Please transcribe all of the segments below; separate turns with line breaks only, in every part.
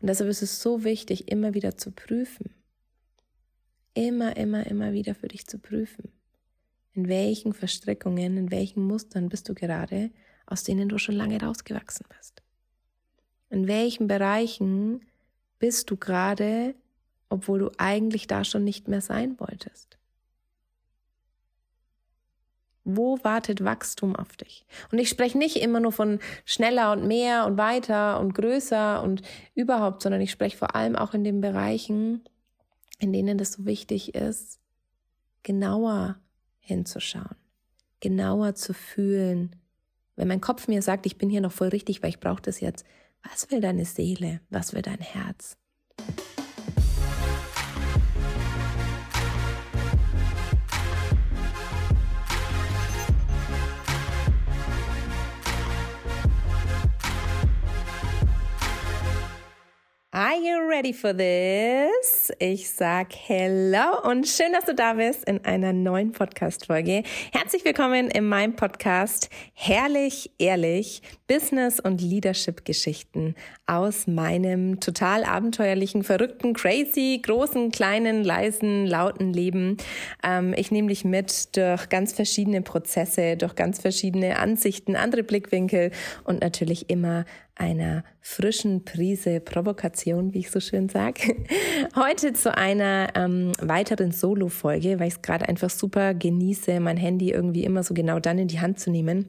Und deshalb ist es so wichtig, immer wieder zu prüfen. Immer, immer, immer wieder für dich zu prüfen. In welchen Verstrickungen, in welchen Mustern bist du gerade, aus denen du schon lange rausgewachsen bist? In welchen Bereichen bist du gerade, obwohl du eigentlich da schon nicht mehr sein wolltest? Wo wartet Wachstum auf dich? Und ich spreche nicht immer nur von schneller und mehr und weiter und größer und überhaupt, sondern ich spreche vor allem auch in den Bereichen, in denen es so wichtig ist, genauer hinzuschauen, genauer zu fühlen. Wenn mein Kopf mir sagt, ich bin hier noch voll richtig, weil ich brauche das jetzt, was will deine Seele? Was will dein Herz? I hear ready for this? Ich sag hello und schön, dass du da bist in einer neuen Podcast-Folge. Herzlich willkommen in meinem Podcast Herrlich, Ehrlich, Business- und Leadership-Geschichten aus meinem total abenteuerlichen, verrückten, crazy, großen, kleinen, leisen, lauten Leben. Ähm, ich nehme dich mit durch ganz verschiedene Prozesse, durch ganz verschiedene Ansichten, andere Blickwinkel und natürlich immer einer frischen Prise Provokation, wie ich so schön sage. Heute zu einer ähm, weiteren Solo-Folge, weil ich es gerade einfach super genieße, mein Handy irgendwie immer so genau dann in die Hand zu nehmen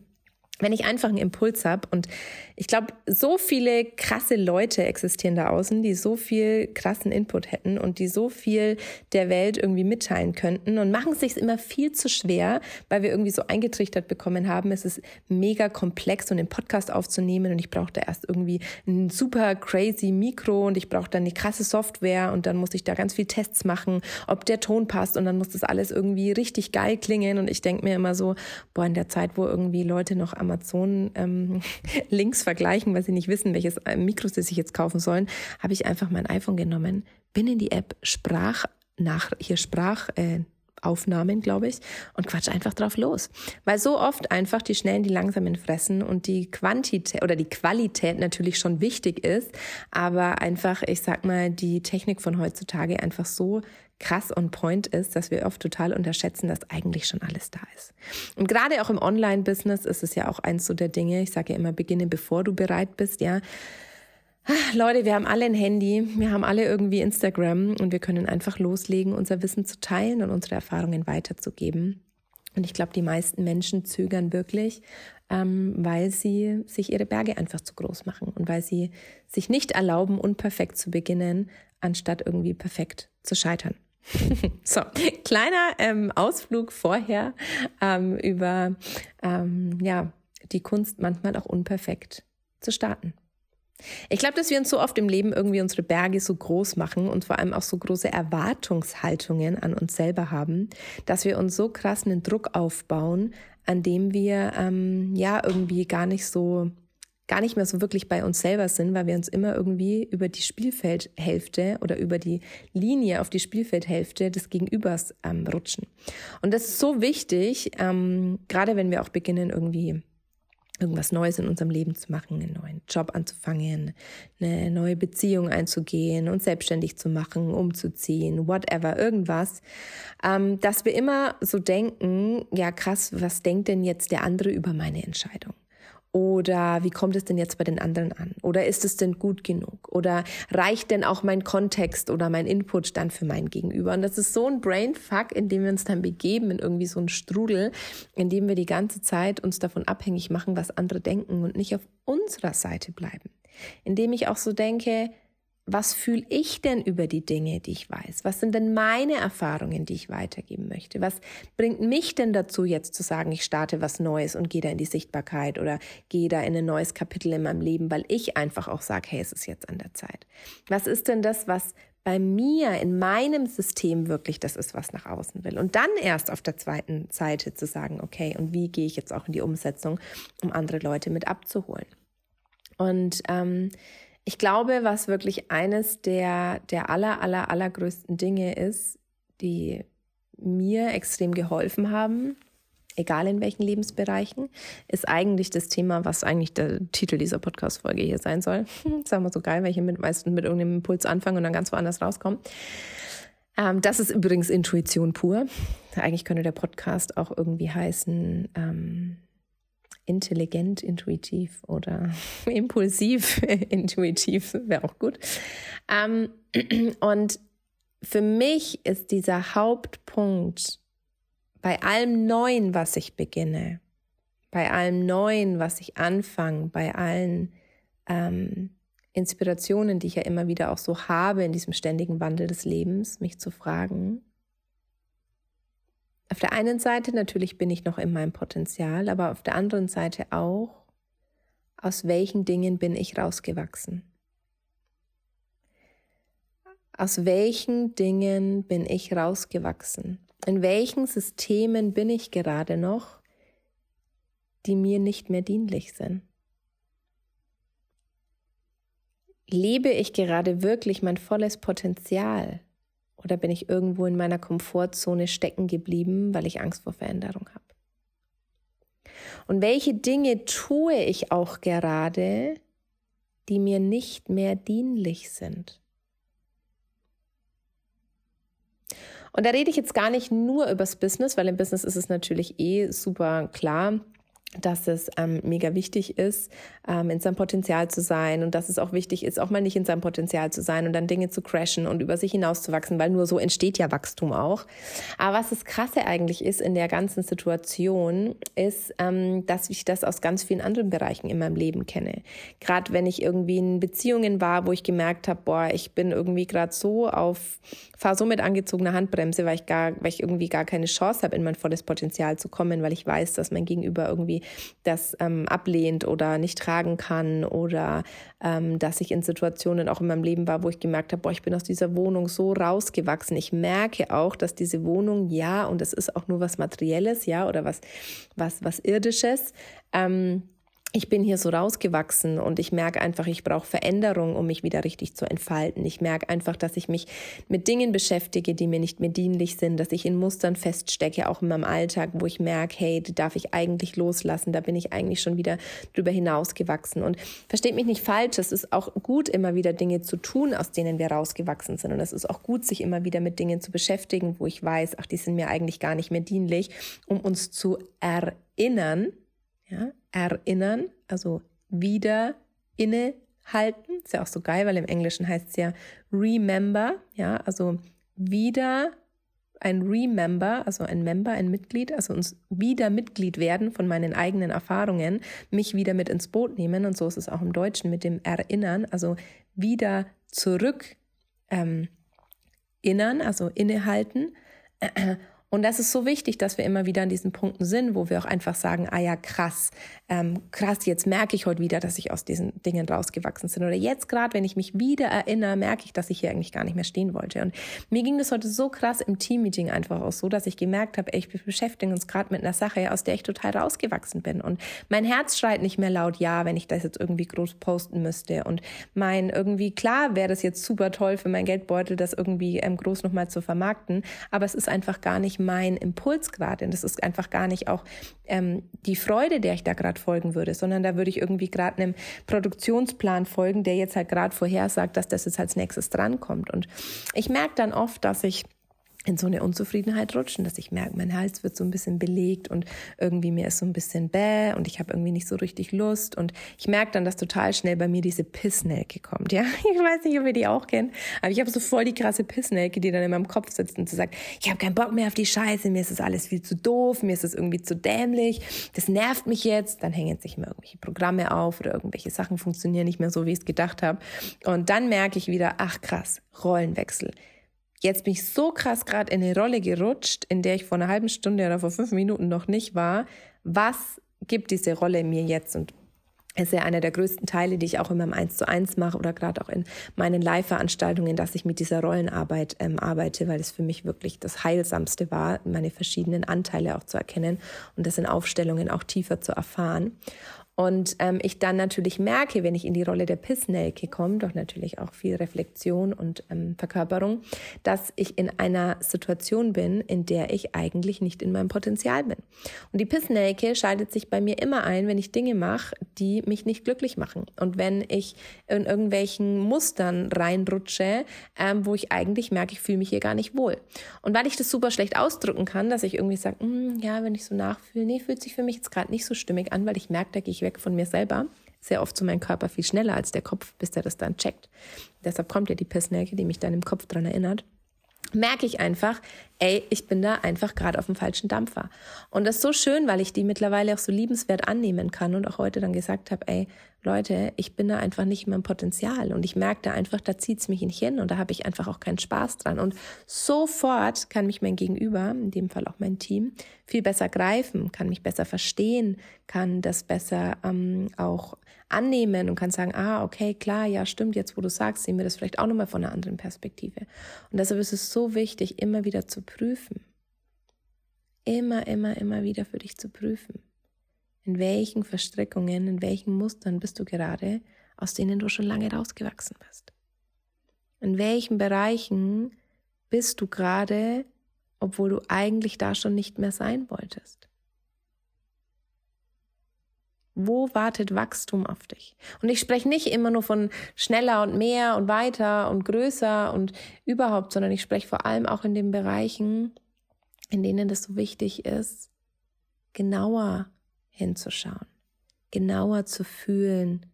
wenn ich einfach einen Impuls habe und ich glaube, so viele krasse Leute existieren da außen, die so viel krassen Input hätten und die so viel der Welt irgendwie mitteilen könnten und machen es sich immer viel zu schwer, weil wir irgendwie so eingetrichtert bekommen haben, es ist mega komplex und um den Podcast aufzunehmen und ich brauche da erst irgendwie ein super crazy Mikro und ich brauche dann eine krasse Software und dann muss ich da ganz viel Tests machen, ob der Ton passt und dann muss das alles irgendwie richtig geil klingen und ich denke mir immer so, boah, in der Zeit, wo irgendwie Leute noch am Amazon ähm, Links vergleichen, weil sie nicht wissen, welches äh, Mikro sie sich jetzt kaufen sollen, habe ich einfach mein iPhone genommen, bin in die App Sprach nach hier Sprach äh, Aufnahmen, glaube ich, und quatsch einfach drauf los. Weil so oft einfach die Schnellen, die Langsamen fressen und die Quantität oder die Qualität natürlich schon wichtig ist, aber einfach, ich sag mal, die Technik von heutzutage einfach so krass on point ist, dass wir oft total unterschätzen, dass eigentlich schon alles da ist. Und gerade auch im Online-Business ist es ja auch eins so der Dinge, ich sage ja immer, beginne bevor du bereit bist, ja. Ah, Leute, wir haben alle ein Handy, wir haben alle irgendwie Instagram und wir können einfach loslegen, unser Wissen zu teilen und unsere Erfahrungen weiterzugeben. Und ich glaube, die meisten Menschen zögern wirklich, ähm, weil sie sich ihre Berge einfach zu groß machen und weil sie sich nicht erlauben, unperfekt zu beginnen, anstatt irgendwie perfekt zu scheitern. so, kleiner ähm, Ausflug vorher ähm, über ähm, ja die Kunst manchmal auch unperfekt zu starten. Ich glaube, dass wir uns so oft im Leben irgendwie unsere Berge so groß machen und vor allem auch so große Erwartungshaltungen an uns selber haben, dass wir uns so krass einen Druck aufbauen, an dem wir ähm, ja irgendwie gar nicht so gar nicht mehr so wirklich bei uns selber sind, weil wir uns immer irgendwie über die Spielfeldhälfte oder über die Linie auf die Spielfeldhälfte des Gegenübers ähm, rutschen. Und das ist so wichtig, ähm, gerade wenn wir auch beginnen irgendwie irgendwas Neues in unserem Leben zu machen, einen neuen Job anzufangen, eine neue Beziehung einzugehen und selbstständig zu machen, umzuziehen, whatever, irgendwas, ähm, dass wir immer so denken, ja krass, was denkt denn jetzt der andere über meine Entscheidung? Oder wie kommt es denn jetzt bei den anderen an? Oder ist es denn gut genug? Oder reicht denn auch mein Kontext oder mein Input dann für mein Gegenüber? Und das ist so ein Brainfuck, in dem wir uns dann begeben, in irgendwie so einen Strudel, in dem wir die ganze Zeit uns davon abhängig machen, was andere denken und nicht auf unserer Seite bleiben. Indem ich auch so denke, was fühle ich denn über die Dinge, die ich weiß? Was sind denn meine Erfahrungen, die ich weitergeben möchte? Was bringt mich denn dazu, jetzt zu sagen, ich starte was Neues und gehe da in die Sichtbarkeit oder gehe da in ein neues Kapitel in meinem Leben, weil ich einfach auch sage, hey, es ist jetzt an der Zeit. Was ist denn das, was bei mir, in meinem System wirklich das ist, was nach außen will? Und dann erst auf der zweiten Seite zu sagen, okay, und wie gehe ich jetzt auch in die Umsetzung, um andere Leute mit abzuholen? Und ähm, ich glaube, was wirklich eines der, der aller, aller, allergrößten Dinge ist, die mir extrem geholfen haben, egal in welchen Lebensbereichen, ist eigentlich das Thema, was eigentlich der Titel dieser Podcast-Folge hier sein soll. Sagen wir so geil, weil ich mit, meistens mit irgendeinem Impuls anfange und dann ganz woanders rauskomme. Ähm, das ist übrigens Intuition pur. Eigentlich könnte der Podcast auch irgendwie heißen, ähm, intelligent, intuitiv oder impulsiv, intuitiv wäre auch gut. Ähm, und für mich ist dieser Hauptpunkt bei allem Neuen, was ich beginne, bei allem Neuen, was ich anfange, bei allen ähm, Inspirationen, die ich ja immer wieder auch so habe in diesem ständigen Wandel des Lebens, mich zu fragen. Auf der einen Seite natürlich bin ich noch in meinem Potenzial, aber auf der anderen Seite auch, aus welchen Dingen bin ich rausgewachsen? Aus welchen Dingen bin ich rausgewachsen? In welchen Systemen bin ich gerade noch, die mir nicht mehr dienlich sind? Lebe ich gerade wirklich mein volles Potenzial? Oder bin ich irgendwo in meiner Komfortzone stecken geblieben, weil ich Angst vor Veränderung habe? Und welche Dinge tue ich auch gerade, die mir nicht mehr dienlich sind? Und da rede ich jetzt gar nicht nur übers Business, weil im Business ist es natürlich eh super klar, dass es ähm, mega wichtig ist, ähm, in seinem Potenzial zu sein und dass es auch wichtig ist, auch mal nicht in seinem Potenzial zu sein und dann Dinge zu crashen und über sich hinauszuwachsen, weil nur so entsteht ja Wachstum auch. Aber was das Krasse eigentlich ist in der ganzen Situation, ist, ähm, dass ich das aus ganz vielen anderen Bereichen in meinem Leben kenne. Gerade wenn ich irgendwie in Beziehungen war, wo ich gemerkt habe, boah, ich bin irgendwie gerade so auf, fahr so mit angezogener Handbremse, weil ich gar, weil ich irgendwie gar keine Chance habe, in mein volles Potenzial zu kommen, weil ich weiß, dass mein Gegenüber irgendwie das ähm, ablehnt oder nicht tragen kann oder ähm, dass ich in Situationen auch in meinem Leben war, wo ich gemerkt habe, boah, ich bin aus dieser Wohnung so rausgewachsen. Ich merke auch, dass diese Wohnung, ja, und das ist auch nur was Materielles, ja, oder was, was, was Irdisches, ähm, ich bin hier so rausgewachsen und ich merke einfach, ich brauche Veränderung, um mich wieder richtig zu entfalten. Ich merke einfach, dass ich mich mit Dingen beschäftige, die mir nicht mehr dienlich sind, dass ich in Mustern feststecke, auch in meinem Alltag, wo ich merke, hey, die darf ich eigentlich loslassen, da bin ich eigentlich schon wieder drüber hinausgewachsen. Und versteht mich nicht falsch, es ist auch gut, immer wieder Dinge zu tun, aus denen wir rausgewachsen sind. Und es ist auch gut, sich immer wieder mit Dingen zu beschäftigen, wo ich weiß, ach, die sind mir eigentlich gar nicht mehr dienlich, um uns zu erinnern, ja, erinnern, also wieder innehalten. Ist ja auch so geil, weil im Englischen heißt es ja remember, ja, also wieder ein Remember, also ein Member, ein Mitglied, also uns wieder Mitglied werden von meinen eigenen Erfahrungen, mich wieder mit ins Boot nehmen. Und so ist es auch im Deutschen mit dem Erinnern, also wieder zurück ähm, innern, also innehalten und das ist so wichtig, dass wir immer wieder an diesen Punkten sind, wo wir auch einfach sagen, ah ja, krass, ähm, krass, jetzt merke ich heute wieder, dass ich aus diesen Dingen rausgewachsen bin. Oder jetzt gerade, wenn ich mich wieder erinnere, merke ich, dass ich hier eigentlich gar nicht mehr stehen wollte. Und mir ging das heute so krass im Teammeeting einfach auch so, dass ich gemerkt habe, ey, ich beschäftige uns gerade mit einer Sache, aus der ich total rausgewachsen bin. Und mein Herz schreit nicht mehr laut ja, wenn ich das jetzt irgendwie groß posten müsste. Und mein irgendwie, klar wäre das jetzt super toll für mein Geldbeutel, das irgendwie ähm, groß nochmal zu vermarkten. Aber es ist einfach gar nicht mein Impuls gerade. Und das ist einfach gar nicht auch ähm, die Freude, der ich da gerade folgen würde, sondern da würde ich irgendwie gerade einem Produktionsplan folgen, der jetzt halt gerade vorhersagt, dass das jetzt als nächstes drankommt. Und ich merke dann oft, dass ich in so eine Unzufriedenheit rutschen, dass ich merke, mein Hals wird so ein bisschen belegt und irgendwie mir ist so ein bisschen bäh und ich habe irgendwie nicht so richtig Lust. Und ich merke dann, dass total schnell bei mir diese Pissnelke kommt, ja. Ich weiß nicht, ob ihr die auch kennt, aber ich habe so voll die krasse Pissnelke, die dann in meinem Kopf sitzt und so sagt, ich habe keinen Bock mehr auf die Scheiße, mir ist das alles viel zu doof, mir ist das irgendwie zu dämlich, das nervt mich jetzt, dann hängen sich immer irgendwelche Programme auf oder irgendwelche Sachen funktionieren nicht mehr so, wie ich es gedacht habe. Und dann merke ich wieder, ach krass, Rollenwechsel Jetzt bin ich so krass gerade in eine Rolle gerutscht, in der ich vor einer halben Stunde oder vor fünf Minuten noch nicht war. Was gibt diese Rolle mir jetzt? Und es ist ja einer der größten Teile, die ich auch in meinem 1 zu 1 mache oder gerade auch in meinen Live-Veranstaltungen, dass ich mit dieser Rollenarbeit ähm, arbeite, weil es für mich wirklich das Heilsamste war, meine verschiedenen Anteile auch zu erkennen und das in Aufstellungen auch tiefer zu erfahren. Und ähm, ich dann natürlich merke, wenn ich in die Rolle der Pissnelke komme, doch natürlich auch viel Reflexion und ähm, Verkörperung, dass ich in einer Situation bin, in der ich eigentlich nicht in meinem Potenzial bin. Und die Pissnelke schaltet sich bei mir immer ein, wenn ich Dinge mache, die mich nicht glücklich machen. Und wenn ich in irgendwelchen Mustern reinrutsche, ähm, wo ich eigentlich merke, ich fühle mich hier gar nicht wohl. Und weil ich das super schlecht ausdrücken kann, dass ich irgendwie sage, hm, ja, wenn ich so nachfühle, nee, fühlt sich für mich jetzt gerade nicht so stimmig an, weil ich merke, da gehe ich weg von mir selber. Sehr oft so mein Körper viel schneller als der Kopf, bis der das dann checkt. Deshalb kommt ja die Pissnelke, die mich dann im Kopf dran erinnert merke ich einfach, ey, ich bin da einfach gerade auf dem falschen Dampfer. Und das ist so schön, weil ich die mittlerweile auch so liebenswert annehmen kann und auch heute dann gesagt habe, ey, Leute, ich bin da einfach nicht in meinem Potenzial und ich merke da einfach, da zieht's mich nicht hin und da habe ich einfach auch keinen Spaß dran. Und sofort kann mich mein Gegenüber, in dem Fall auch mein Team, viel besser greifen, kann mich besser verstehen, kann das besser ähm, auch annehmen und kann sagen, ah, okay, klar, ja, stimmt, jetzt wo du sagst, sehen wir das vielleicht auch nochmal von einer anderen Perspektive. Und deshalb ist es so wichtig, immer wieder zu prüfen. Immer, immer, immer wieder für dich zu prüfen. In welchen Verstrickungen, in welchen Mustern bist du gerade, aus denen du schon lange rausgewachsen bist? In welchen Bereichen bist du gerade, obwohl du eigentlich da schon nicht mehr sein wolltest? Wo wartet Wachstum auf dich? Und ich spreche nicht immer nur von schneller und mehr und weiter und größer und überhaupt, sondern ich spreche vor allem auch in den Bereichen, in denen es so wichtig ist, genauer hinzuschauen, genauer zu fühlen.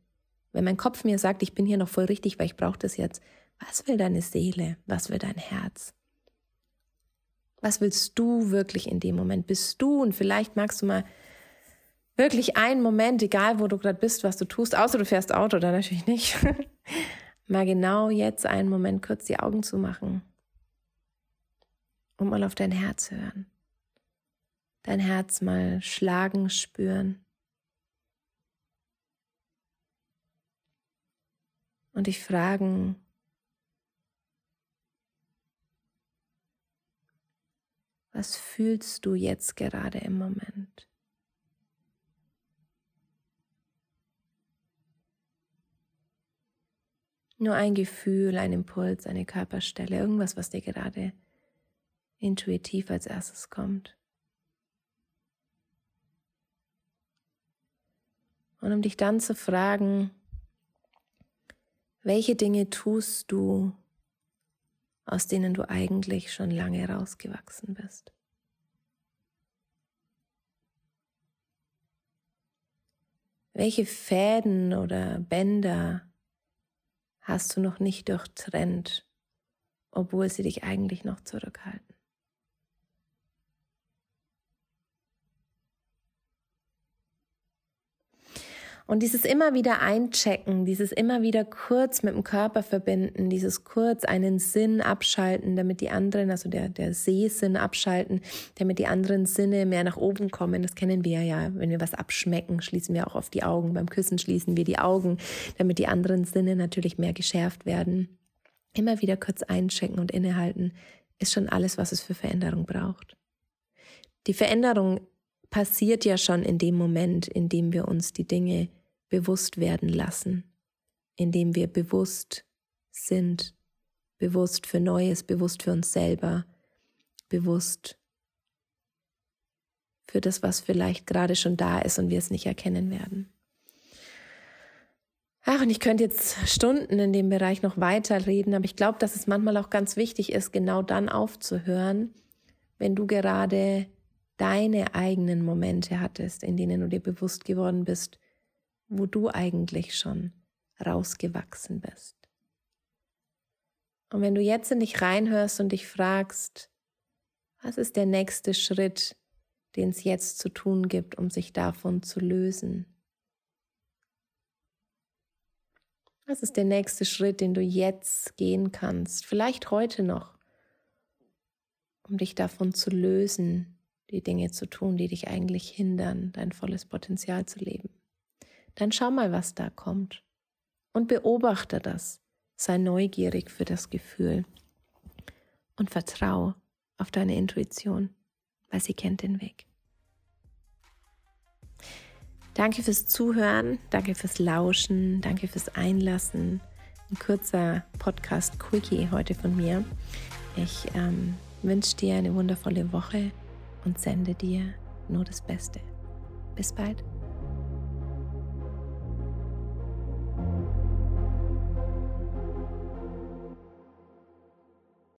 Wenn mein Kopf mir sagt, ich bin hier noch voll richtig, weil ich brauche das jetzt, was will deine Seele? Was will dein Herz? Was willst du wirklich in dem Moment? Bist du und vielleicht magst du mal wirklich einen Moment, egal wo du gerade bist, was du tust, außer du fährst Auto, dann natürlich nicht, mal genau jetzt einen Moment kurz die Augen zu machen und mal auf dein Herz hören. Dein Herz mal schlagen, spüren. Und dich fragen, was fühlst du jetzt gerade im Moment? Nur ein Gefühl, ein Impuls, eine Körperstelle, irgendwas, was dir gerade intuitiv als erstes kommt. Und um dich dann zu fragen, welche Dinge tust du, aus denen du eigentlich schon lange rausgewachsen bist? Welche Fäden oder Bänder hast du noch nicht durchtrennt, obwohl sie dich eigentlich noch zurückhalten. Und dieses immer wieder einchecken, dieses immer wieder kurz mit dem Körper verbinden, dieses kurz einen Sinn abschalten, damit die anderen, also der, der Sehsinn abschalten, damit die anderen Sinne mehr nach oben kommen. Das kennen wir ja. Wenn wir was abschmecken, schließen wir auch auf die Augen. Beim Küssen schließen wir die Augen, damit die anderen Sinne natürlich mehr geschärft werden. Immer wieder kurz einchecken und innehalten ist schon alles, was es für Veränderung braucht. Die Veränderung passiert ja schon in dem Moment, in dem wir uns die Dinge bewusst werden lassen, indem wir bewusst sind, bewusst für Neues, bewusst für uns selber, bewusst für das, was vielleicht gerade schon da ist und wir es nicht erkennen werden. Ach, und ich könnte jetzt Stunden in dem Bereich noch weiterreden, aber ich glaube, dass es manchmal auch ganz wichtig ist, genau dann aufzuhören, wenn du gerade deine eigenen Momente hattest, in denen du dir bewusst geworden bist, wo du eigentlich schon rausgewachsen bist. Und wenn du jetzt in dich reinhörst und dich fragst, was ist der nächste Schritt, den es jetzt zu tun gibt, um sich davon zu lösen? Was ist der nächste Schritt, den du jetzt gehen kannst, vielleicht heute noch, um dich davon zu lösen, die Dinge zu tun, die dich eigentlich hindern, dein volles Potenzial zu leben? Dann schau mal, was da kommt. Und beobachte das. Sei neugierig für das Gefühl. Und vertrau auf deine Intuition, weil sie kennt den Weg. Danke fürs Zuhören, danke fürs Lauschen, danke fürs Einlassen. Ein kurzer Podcast-Quickie heute von mir. Ich ähm, wünsche dir eine wundervolle Woche und sende dir nur das Beste. Bis bald.